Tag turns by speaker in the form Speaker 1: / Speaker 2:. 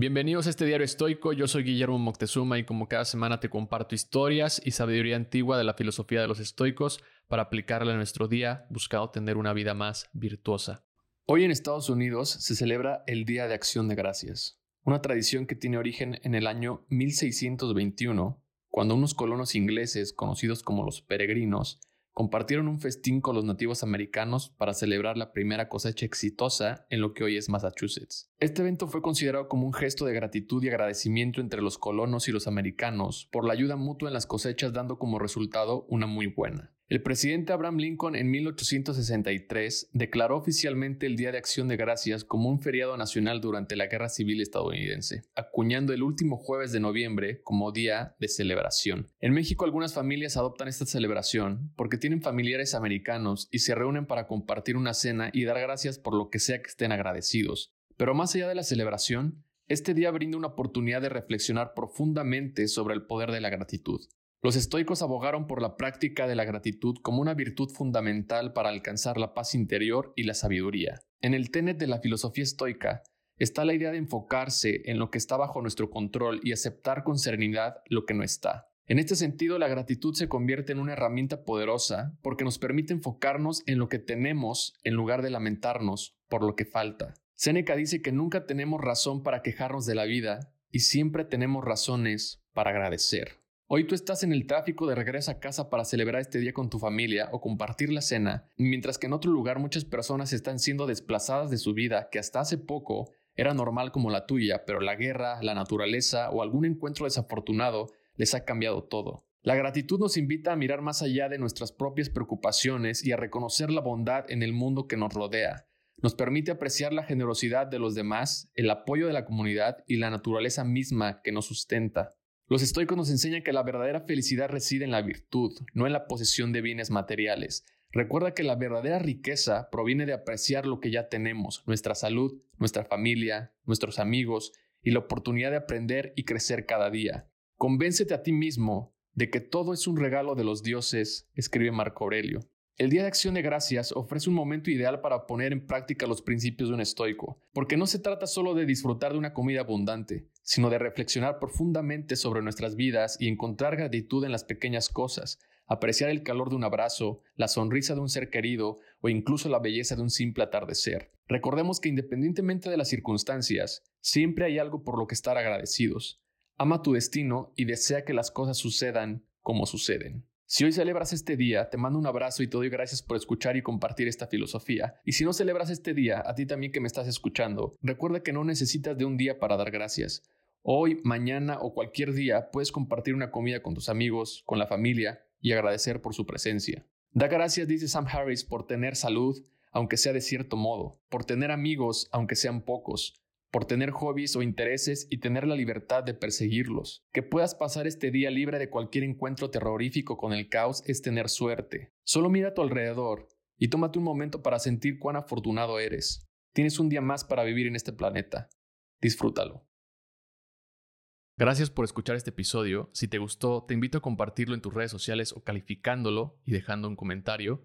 Speaker 1: Bienvenidos a este diario estoico, yo soy Guillermo Moctezuma y como cada semana te comparto historias y sabiduría antigua de la filosofía de los estoicos para aplicarla en nuestro día buscando tener una vida más virtuosa. Hoy en Estados Unidos se celebra el Día de Acción de Gracias, una tradición que tiene origen en el año 1621, cuando unos colonos ingleses conocidos como los peregrinos compartieron un festín con los nativos americanos para celebrar la primera cosecha exitosa en lo que hoy es Massachusetts. Este evento fue considerado como un gesto de gratitud y agradecimiento entre los colonos y los americanos por la ayuda mutua en las cosechas dando como resultado una muy buena. El presidente Abraham Lincoln en 1863 declaró oficialmente el Día de Acción de Gracias como un feriado nacional durante la Guerra Civil estadounidense, acuñando el último jueves de noviembre como día de celebración. En México algunas familias adoptan esta celebración porque tienen familiares americanos y se reúnen para compartir una cena y dar gracias por lo que sea que estén agradecidos. Pero más allá de la celebración, este día brinda una oportunidad de reflexionar profundamente sobre el poder de la gratitud. Los estoicos abogaron por la práctica de la gratitud como una virtud fundamental para alcanzar la paz interior y la sabiduría. En el tenet de la filosofía estoica está la idea de enfocarse en lo que está bajo nuestro control y aceptar con serenidad lo que no está. En este sentido, la gratitud se convierte en una herramienta poderosa porque nos permite enfocarnos en lo que tenemos en lugar de lamentarnos por lo que falta. Séneca dice que nunca tenemos razón para quejarnos de la vida y siempre tenemos razones para agradecer. Hoy tú estás en el tráfico de regreso a casa para celebrar este día con tu familia o compartir la cena, mientras que en otro lugar muchas personas están siendo desplazadas de su vida que hasta hace poco era normal como la tuya, pero la guerra, la naturaleza o algún encuentro desafortunado les ha cambiado todo. La gratitud nos invita a mirar más allá de nuestras propias preocupaciones y a reconocer la bondad en el mundo que nos rodea. Nos permite apreciar la generosidad de los demás, el apoyo de la comunidad y la naturaleza misma que nos sustenta. Los estoicos nos enseñan que la verdadera felicidad reside en la virtud, no en la posesión de bienes materiales. Recuerda que la verdadera riqueza proviene de apreciar lo que ya tenemos, nuestra salud, nuestra familia, nuestros amigos y la oportunidad de aprender y crecer cada día. Convéncete a ti mismo de que todo es un regalo de los dioses, escribe Marco Aurelio. El Día de Acción de Gracias ofrece un momento ideal para poner en práctica los principios de un estoico, porque no se trata solo de disfrutar de una comida abundante, sino de reflexionar profundamente sobre nuestras vidas y encontrar gratitud en las pequeñas cosas, apreciar el calor de un abrazo, la sonrisa de un ser querido o incluso la belleza de un simple atardecer. Recordemos que independientemente de las circunstancias, siempre hay algo por lo que estar agradecidos. Ama tu destino y desea que las cosas sucedan como suceden. Si hoy celebras este día, te mando un abrazo y te doy gracias por escuchar y compartir esta filosofía. Y si no celebras este día, a ti también que me estás escuchando, recuerda que no necesitas de un día para dar gracias. Hoy, mañana o cualquier día puedes compartir una comida con tus amigos, con la familia y agradecer por su presencia. Da gracias, dice Sam Harris, por tener salud, aunque sea de cierto modo, por tener amigos, aunque sean pocos, por tener hobbies o intereses y tener la libertad de perseguirlos. Que puedas pasar este día libre de cualquier encuentro terrorífico con el caos es tener suerte. Solo mira a tu alrededor y tómate un momento para sentir cuán afortunado eres. Tienes un día más para vivir en este planeta. Disfrútalo. Gracias por escuchar este episodio. Si te gustó, te invito a compartirlo en tus redes sociales o calificándolo y dejando un comentario.